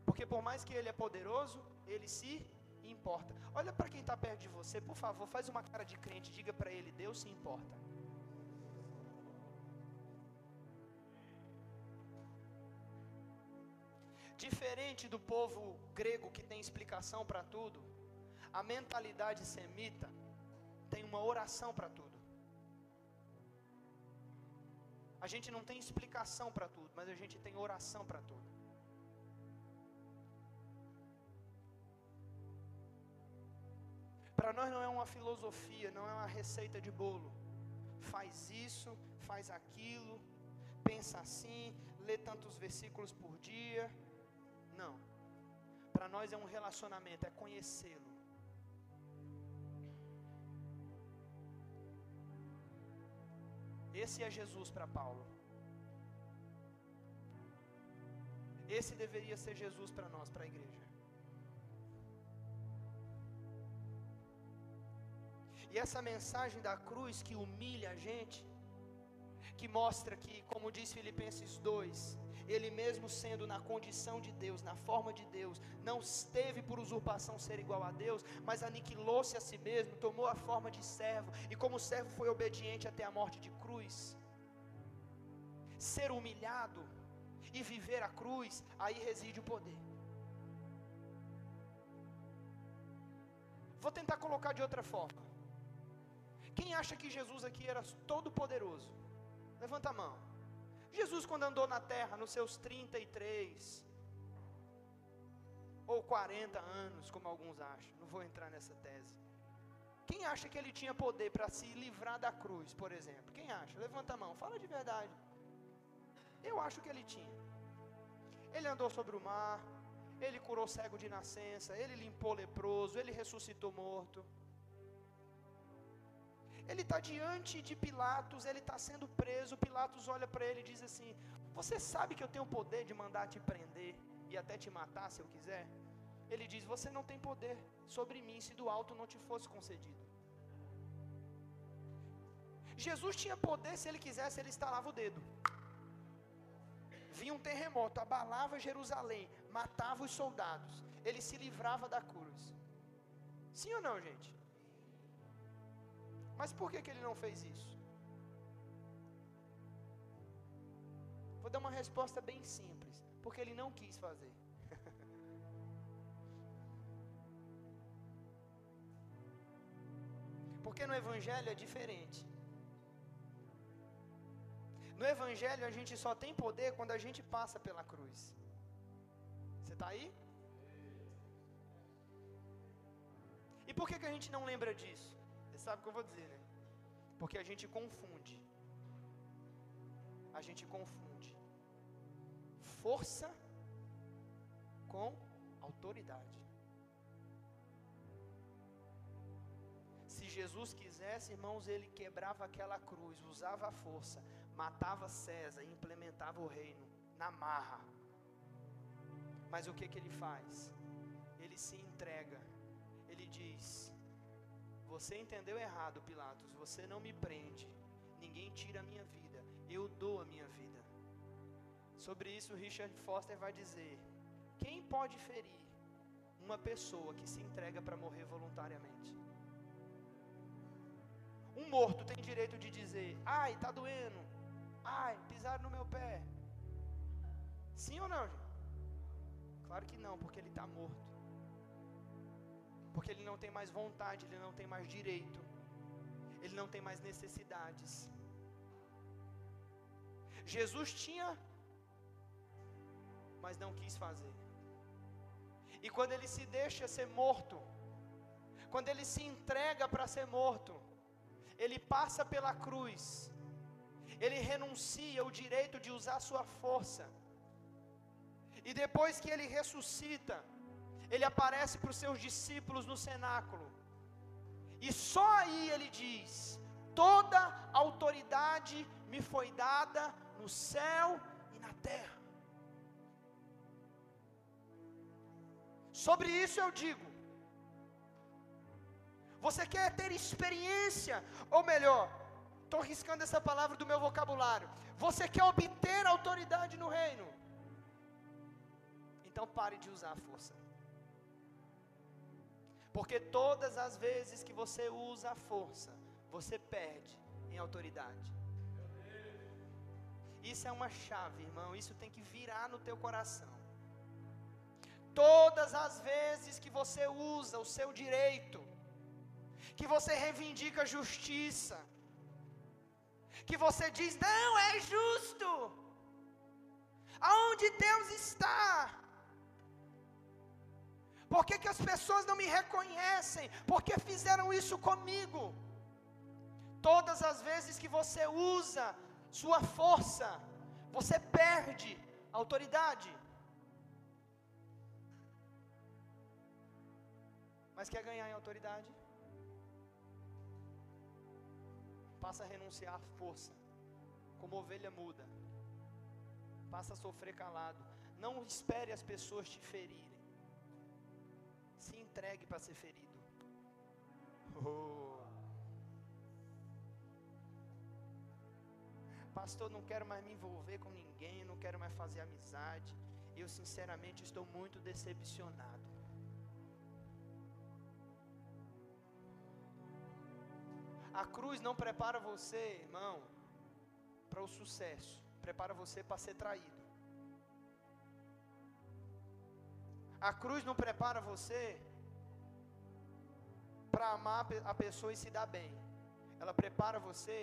Porque por mais que ele é poderoso, ele se importa. Olha para quem está perto de você, por favor, faz uma cara de crente, diga para ele: Deus se importa. Diferente do povo grego que tem explicação para tudo, a mentalidade semita tem uma oração para tudo. A gente não tem explicação para tudo, mas a gente tem oração para tudo. Para nós não é uma filosofia, não é uma receita de bolo. Faz isso, faz aquilo, pensa assim, lê tantos versículos por dia. Não. Para nós é um relacionamento, é conhecê-lo. Esse é Jesus para Paulo. Esse deveria ser Jesus para nós, para a igreja. E essa mensagem da cruz que humilha a gente, que mostra que, como diz Filipenses 2, ele mesmo sendo na condição de Deus, na forma de Deus, não esteve por usurpação ser igual a Deus, mas aniquilou-se a si mesmo, tomou a forma de servo, e como servo foi obediente até a morte de cruz. Ser humilhado e viver a cruz, aí reside o poder. Vou tentar colocar de outra forma. Quem acha que Jesus aqui era todo poderoso? Levanta a mão. Jesus, quando andou na terra, nos seus 33 ou 40 anos, como alguns acham, não vou entrar nessa tese. Quem acha que ele tinha poder para se livrar da cruz, por exemplo? Quem acha? Levanta a mão, fala de verdade. Eu acho que ele tinha. Ele andou sobre o mar, ele curou cego de nascença, ele limpou leproso, ele ressuscitou morto. Ele está diante de Pilatos, ele está sendo preso. Pilatos olha para ele e diz assim: Você sabe que eu tenho poder de mandar te prender e até te matar se eu quiser? Ele diz: Você não tem poder sobre mim se do alto não te fosse concedido. Jesus tinha poder se ele quisesse, ele estalava o dedo. Vinha um terremoto, abalava Jerusalém, matava os soldados, ele se livrava da cruz. Sim ou não, gente? Mas por que, que ele não fez isso? Vou dar uma resposta bem simples: porque ele não quis fazer. porque no Evangelho é diferente. No Evangelho a gente só tem poder quando a gente passa pela cruz. Você está aí? E por que, que a gente não lembra disso? Sabe o que eu vou dizer, né? Porque a gente confunde. A gente confunde força com autoridade. Se Jesus quisesse, irmãos, ele quebrava aquela cruz, usava a força, matava César e implementava o reino na marra. Mas o que, que ele faz? Ele se entrega. Ele diz: Você entendeu errado, Pilatos. Você não me prende. Ninguém tira a minha vida. Eu dou a minha vida. Sobre isso, Richard Foster vai dizer: Quem pode ferir uma pessoa que se entrega para morrer voluntariamente? Um morto tem direito de dizer: Ai, está doendo. Ai, pisaram no meu pé. Sim ou não, gente? Claro que não, porque ele está morto. Porque ele não tem mais vontade, ele não tem mais direito, ele não tem mais necessidades. Jesus tinha, mas não quis fazer. E quando ele se deixa ser morto, quando ele se entrega para ser morto, ele passa pela cruz, ele renuncia o direito de usar sua força, e depois que ele ressuscita, ele aparece para os seus discípulos no cenáculo, e só aí ele diz: Toda autoridade me foi dada no céu e na terra. Sobre isso eu digo: você quer ter experiência, ou melhor, estou riscando essa palavra do meu vocabulário. Você quer obter autoridade no reino? Então pare de usar a força. Porque todas as vezes que você usa a força, você perde em autoridade. Isso é uma chave, irmão. Isso tem que virar no teu coração. Todas as vezes que você usa o seu direito, que você reivindica justiça, que você diz, não, é justo, aonde Deus está? Por que, que as pessoas não me reconhecem? Porque fizeram isso comigo. Todas as vezes que você usa sua força, você perde autoridade. Mas quer ganhar em autoridade? Passa a renunciar à força, como ovelha muda. Passa a sofrer calado. Não espere as pessoas te ferirem. Se entregue para ser ferido. Oh. Pastor, não quero mais me envolver com ninguém, não quero mais fazer amizade. Eu sinceramente estou muito decepcionado. A cruz não prepara você, irmão, para o sucesso, prepara você para ser traído. A cruz não prepara você para amar a pessoa e se dar bem. Ela prepara você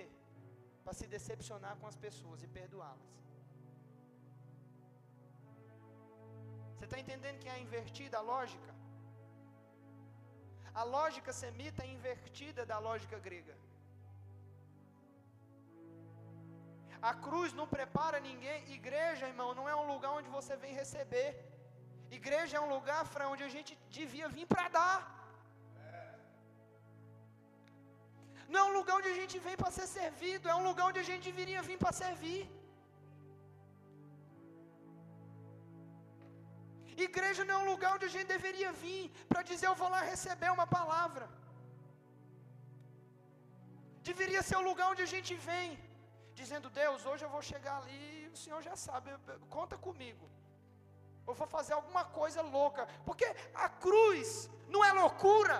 para se decepcionar com as pessoas e perdoá-las. Você está entendendo que é invertida a lógica? A lógica semita é invertida da lógica grega. A cruz não prepara ninguém. Igreja, irmão, não é um lugar onde você vem receber. Igreja é um lugar para onde a gente devia vir para dar. Não é um lugar onde a gente vem para ser servido, é um lugar onde a gente deveria vir para servir. Igreja não é um lugar onde a gente deveria vir para dizer eu vou lá receber uma palavra. Deveria ser o lugar onde a gente vem dizendo: Deus, hoje eu vou chegar ali, o Senhor já sabe, conta comigo. Eu vou fazer alguma coisa louca, porque a cruz não é loucura.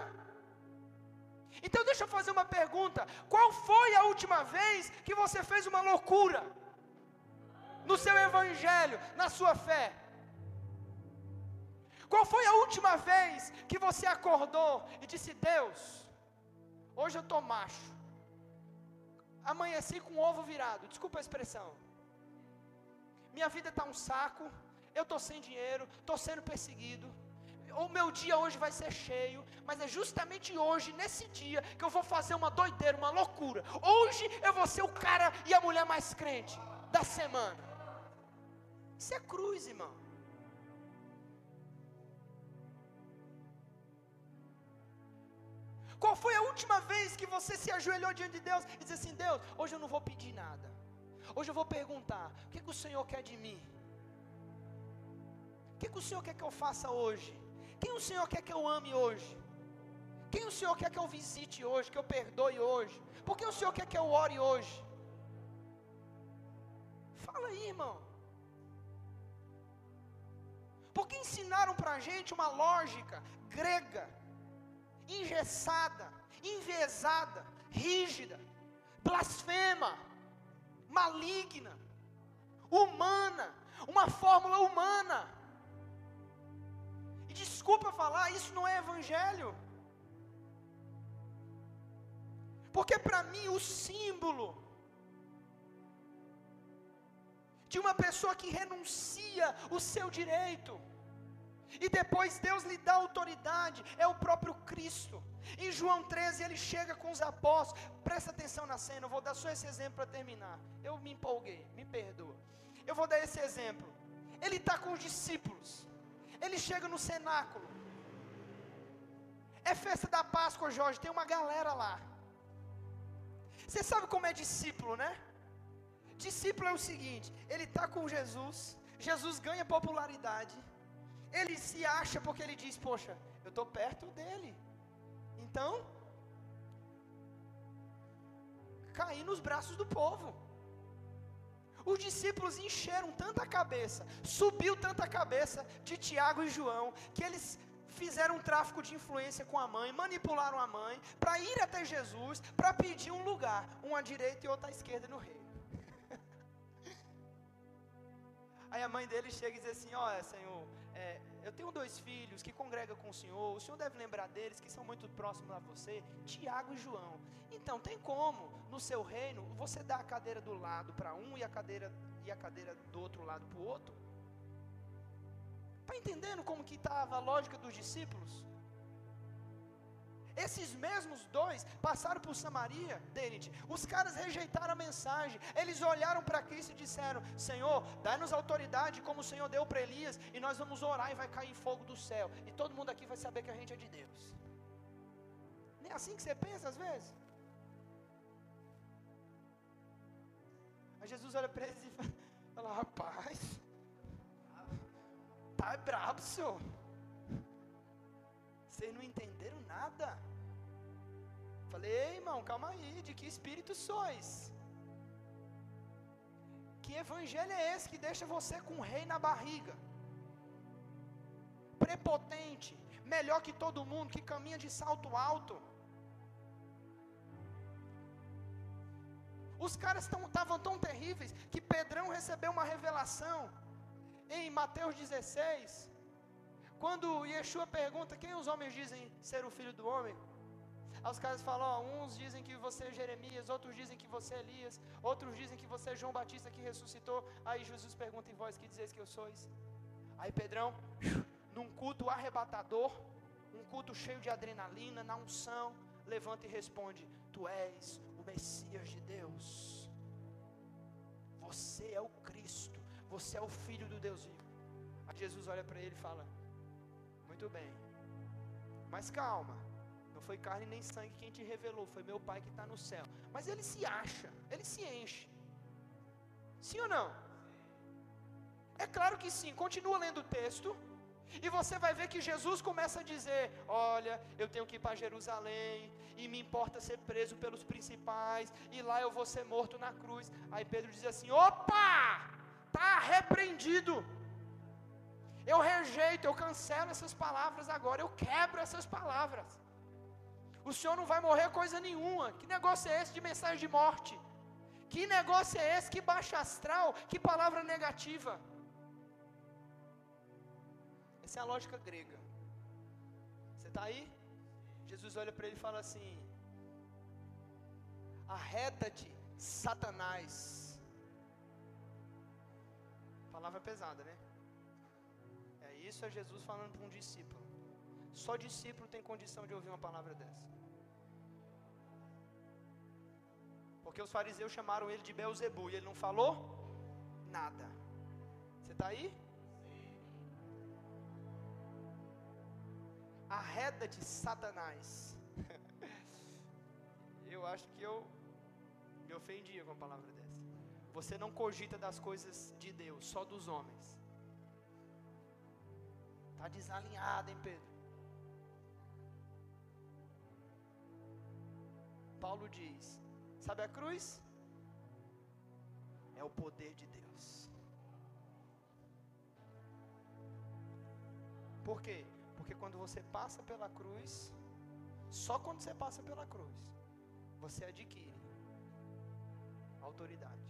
Então deixa eu fazer uma pergunta: qual foi a última vez que você fez uma loucura? no seu evangelho, na sua fé? Qual foi a última vez que você acordou e disse: Deus, hoje eu estou macho, amanheci com o ovo virado, desculpa a expressão, minha vida está um saco, eu estou sem dinheiro, estou sendo perseguido, o meu dia hoje vai ser cheio, mas é justamente hoje, nesse dia, que eu vou fazer uma doideira, uma loucura. Hoje eu vou ser o cara e a mulher mais crente da semana. Isso é cruz, irmão. Qual foi a última vez que você se ajoelhou diante de Deus e disse assim: Deus, hoje eu não vou pedir nada. Hoje eu vou perguntar: o que, que o Senhor quer de mim? Que, que o Senhor quer que eu faça hoje? Quem o Senhor quer que eu ame hoje? Quem o Senhor quer que eu visite hoje, que eu perdoe hoje? Por que o Senhor quer que eu ore hoje? Fala aí, irmão. Porque ensinaram para a gente uma lógica grega, engessada, envezada, rígida, blasfema, maligna, humana, uma fórmula humana. E desculpa falar, isso não é evangelho. Porque para mim o símbolo de uma pessoa que renuncia o seu direito, e depois Deus lhe dá autoridade, é o próprio Cristo. Em João 13 ele chega com os apóstolos, presta atenção na cena, eu vou dar só esse exemplo para terminar. Eu me empolguei, me perdoa. Eu vou dar esse exemplo. Ele está com os discípulos, ele chega no cenáculo. É festa da Páscoa, Jorge, tem uma galera lá. Você sabe como é discípulo, né? Discípulo é o seguinte: ele está com Jesus, Jesus ganha popularidade, ele se acha porque ele diz: Poxa, eu estou perto dele, então, cair nos braços do povo. Os discípulos encheram tanta cabeça, subiu tanta cabeça de Tiago e João, que eles fizeram um tráfico de influência com a mãe, manipularam a mãe, para ir até Jesus, para pedir um lugar, um à direita e outro à esquerda no reino. Aí a mãe dele chega e diz assim: Olha, Senhor, é, eu tenho dois filhos que congregam com o Senhor, o Senhor deve lembrar deles, que são muito próximos a você, Tiago e João. Então, tem como, no seu reino, você dar a cadeira do lado para um e a cadeira, e a cadeira do outro lado para o outro? Está entendendo como que estava a lógica dos discípulos? Esses mesmos dois passaram por Samaria, Denit. Os caras rejeitaram a mensagem. Eles olharam para Cristo e disseram: Senhor, dá-nos autoridade como o Senhor deu para Elias, e nós vamos orar e vai cair fogo do céu. E todo mundo aqui vai saber que a gente é de Deus. Nem é assim que você pensa às vezes? Aí Jesus olha para eles e fala: Rapaz, tá brabo, senhor. Vocês não entenderam nada. Falei, ei irmão, calma aí, de que espírito sois? Que evangelho é esse que deixa você com um rei na barriga? Prepotente, melhor que todo mundo, que caminha de salto alto. Os caras estavam tão terríveis que Pedrão recebeu uma revelação em Mateus 16. Quando Yeshua pergunta quem os homens dizem ser o filho do homem, Aí os caras falam, ó, uns dizem que você é Jeremias, outros dizem que você é Elias, outros dizem que você é João Batista que ressuscitou. Aí Jesus pergunta em vós, que dizeis que eu sois? Aí Pedrão, num culto arrebatador, um culto cheio de adrenalina, na unção, levanta e responde: Tu és Messias de Deus. Você é o Cristo, você é o Filho do Deus vivo. Aí Jesus olha para ele e fala: Muito bem, mas calma, não foi carne nem sangue quem te revelou, foi meu Pai que está no céu. Mas ele se acha, ele se enche. Sim ou não? É claro que sim. Continua lendo o texto. E você vai ver que Jesus começa a dizer: Olha, eu tenho que ir para Jerusalém, e me importa ser preso pelos principais, e lá eu vou ser morto na cruz. Aí Pedro diz assim: Opa! Está repreendido. Eu rejeito, eu cancelo essas palavras agora, eu quebro essas palavras. O senhor não vai morrer coisa nenhuma. Que negócio é esse de mensagem de morte? Que negócio é esse? Que baixa astral? Que palavra negativa? Essa é a lógica grega. Você está aí? Jesus olha para ele e fala assim: Arreta-te, Satanás. Palavra pesada, né? É isso é Jesus falando para um discípulo. Só discípulo tem condição de ouvir uma palavra dessa. Porque os fariseus chamaram ele de Beuzebu e ele não falou nada. Você está aí? Arreda de Satanás. eu acho que eu me ofendia com a palavra dessa. Você não cogita das coisas de Deus, só dos homens. Está desalinhado, hein, Pedro? Paulo diz: Sabe a cruz? É o poder de Deus. Por quê? Porque quando você passa pela cruz, só quando você passa pela cruz, você adquire autoridade.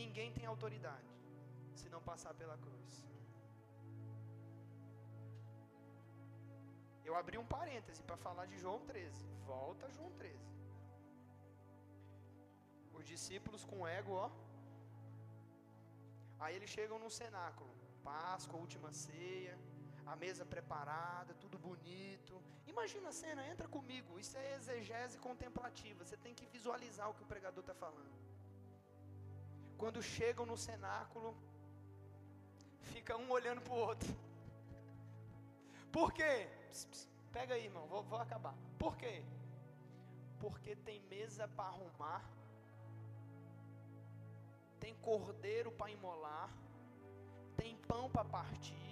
Ninguém tem autoridade se não passar pela cruz. Eu abri um parêntese para falar de João 13. Volta João 13. Os discípulos com ego, ó. Aí eles chegam no cenáculo. Páscoa, última ceia, a mesa preparada, tudo bonito. Imagina a cena, entra comigo. Isso é exegese contemplativa. Você tem que visualizar o que o pregador está falando. Quando chegam no cenáculo, fica um olhando para o outro. Por quê? Pss, pss, pega aí, irmão, vou, vou acabar. Por quê? Porque tem mesa para arrumar, tem cordeiro para imolar, tem pão para partir,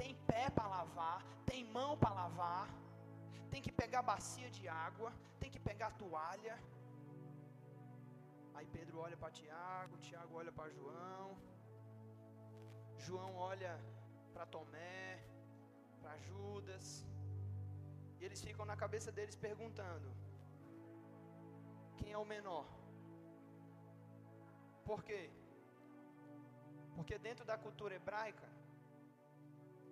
tem pé para lavar, tem mão para lavar, tem que pegar bacia de água, tem que pegar toalha. Aí Pedro olha para Tiago, Tiago olha para João, João olha para Tomé, para Judas. E eles ficam na cabeça deles perguntando: quem é o menor? Por quê? Porque dentro da cultura hebraica,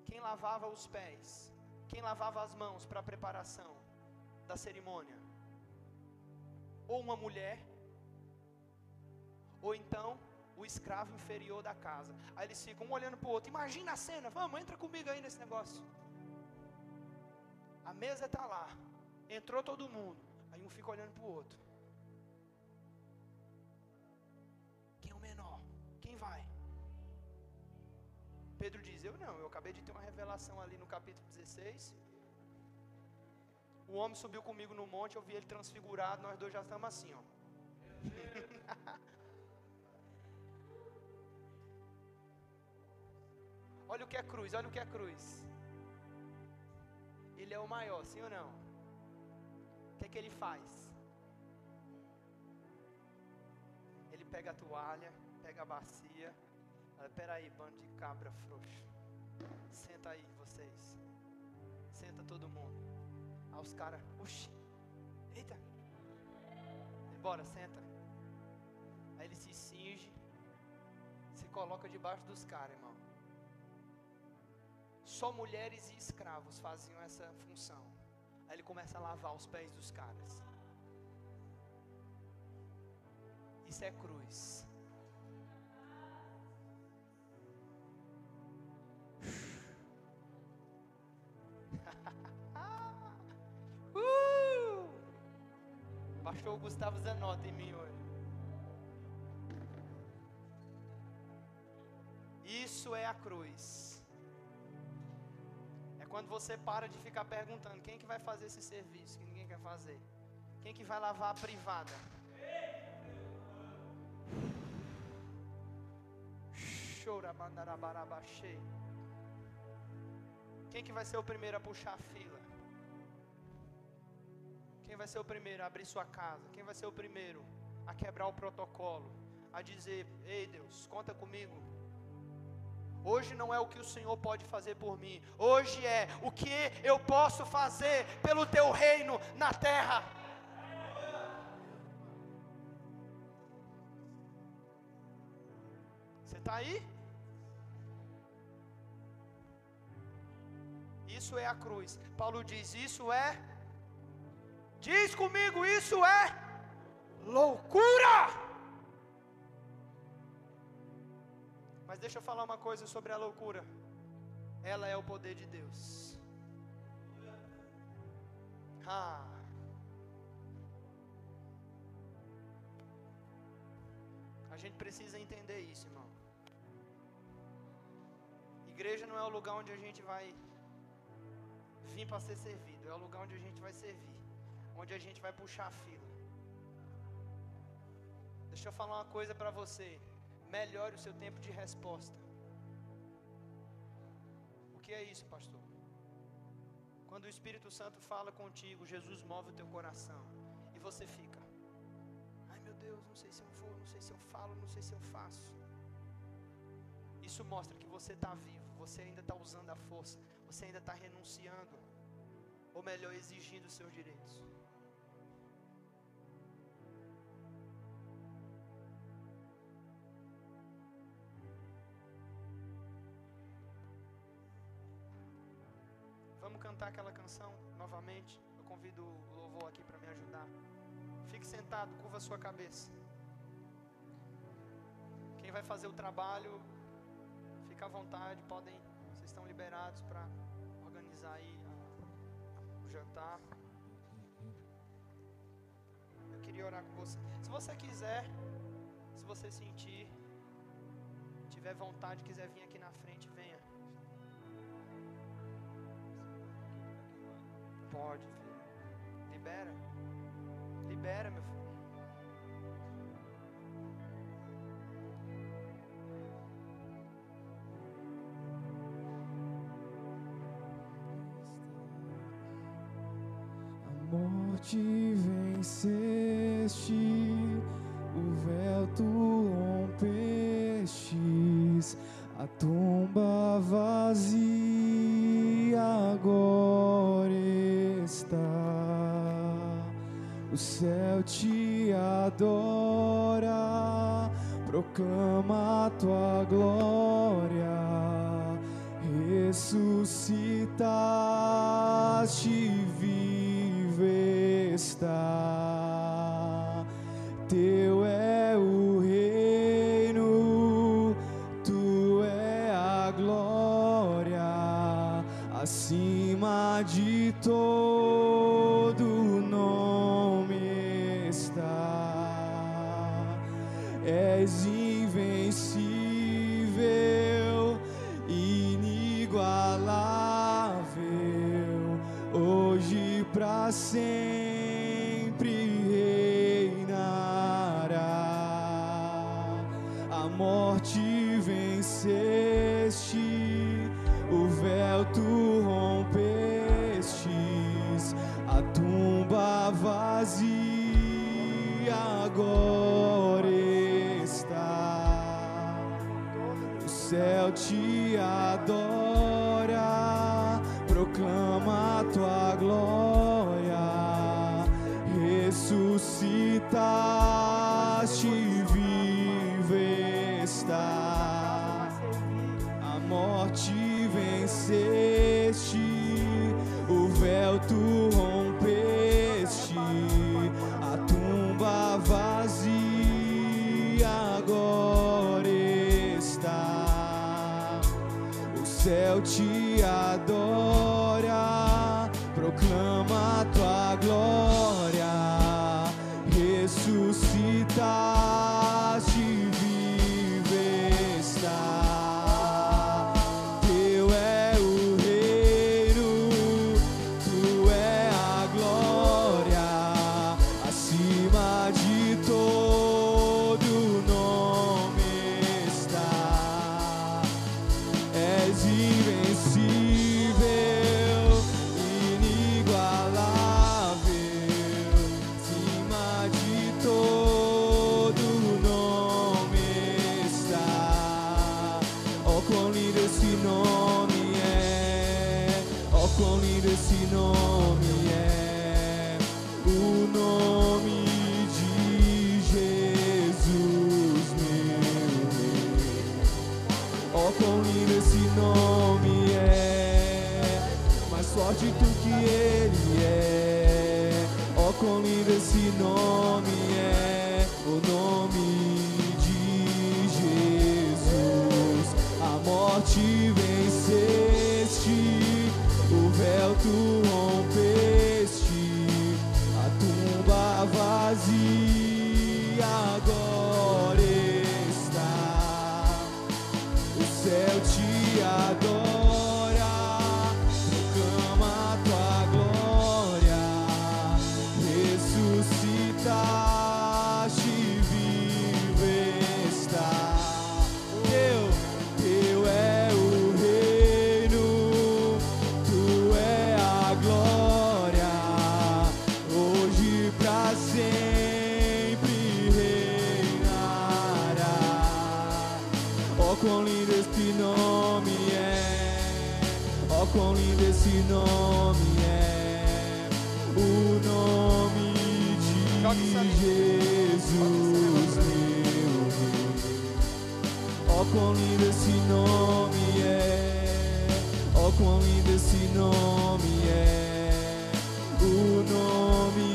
quem lavava os pés, quem lavava as mãos para a preparação da cerimônia? Ou uma mulher, ou então o escravo inferior da casa. Aí eles ficam um olhando para o outro. Imagina a cena, vamos, entra comigo aí nesse negócio. A mesa está lá, entrou todo mundo. Aí um fica olhando para o outro. Pedro diz: Eu não, eu acabei de ter uma revelação ali no capítulo 16. O homem subiu comigo no monte, eu vi ele transfigurado, nós dois já estamos assim, ó. olha o que é cruz, olha o que é cruz. Ele é o maior, sim ou não? O que é que ele faz? Ele pega a toalha, pega a bacia. Olha, aí, bando de cabra frouxo. Senta aí, vocês. Senta todo mundo. Aí os caras, oxi, eita. Bora, senta. Aí ele se cinge, se coloca debaixo dos caras, irmão. Só mulheres e escravos faziam essa função. Aí ele começa a lavar os pés dos caras. Isso é cruz. Pastor Gustavo Zanota em mim hoje. Isso é a cruz. Quando você para de ficar perguntando quem que vai fazer esse serviço que ninguém quer fazer. Quem que vai lavar a privada? Chora mandarabarabaxê. Quem que vai ser o primeiro a puxar a fila? Quem vai ser o primeiro a abrir sua casa? Quem vai ser o primeiro a quebrar o protocolo? A dizer: Ei Deus, conta comigo. Hoje não é o que o Senhor pode fazer por mim, hoje é o que eu posso fazer pelo teu reino na terra. Você está aí? Isso é a cruz. Paulo diz: Isso é Diz comigo: Isso é loucura. Mas deixa eu falar uma coisa sobre a loucura. Ela é o poder de Deus. Ah. A gente precisa entender isso, irmão. Igreja não é o lugar onde a gente vai vir para ser servido, é o lugar onde a gente vai servir, onde a gente vai puxar a fila. Deixa eu falar uma coisa para você. Melhore o seu tempo de resposta. O que é isso, pastor? Quando o Espírito Santo fala contigo, Jesus move o teu coração e você fica: Ai meu Deus, não sei se eu vou, não sei se eu falo, não sei se eu faço. Isso mostra que você está vivo, você ainda está usando a força, você ainda está renunciando, ou melhor, exigindo os seus direitos. Cantar aquela canção novamente. Eu convido o louvor aqui para me ajudar. Fique sentado, curva sua cabeça. Quem vai fazer o trabalho, fica à vontade, podem, vocês estão liberados para organizar aí o jantar. Eu queria orar com você. Se você quiser, se você sentir, tiver vontade, quiser vir aqui na frente, Pode. Libera. Libera, meu filho. A morte venceste, O céu te adora, proclama a tua glória ressuscitaste, vive está. Jesus, meu Ó oh, quão lindo esse nome é, ó oh, quão lindo esse nome é, o nome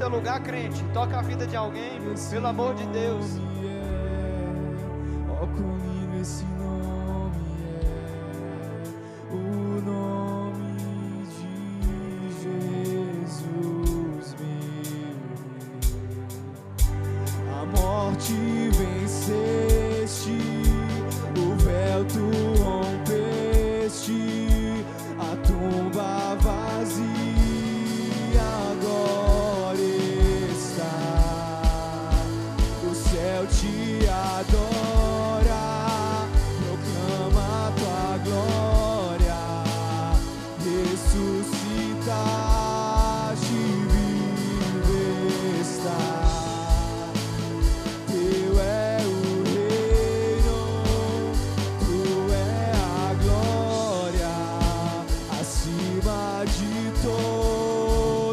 seu lugar, crente. Toca a vida de alguém, pelo amor de Deus.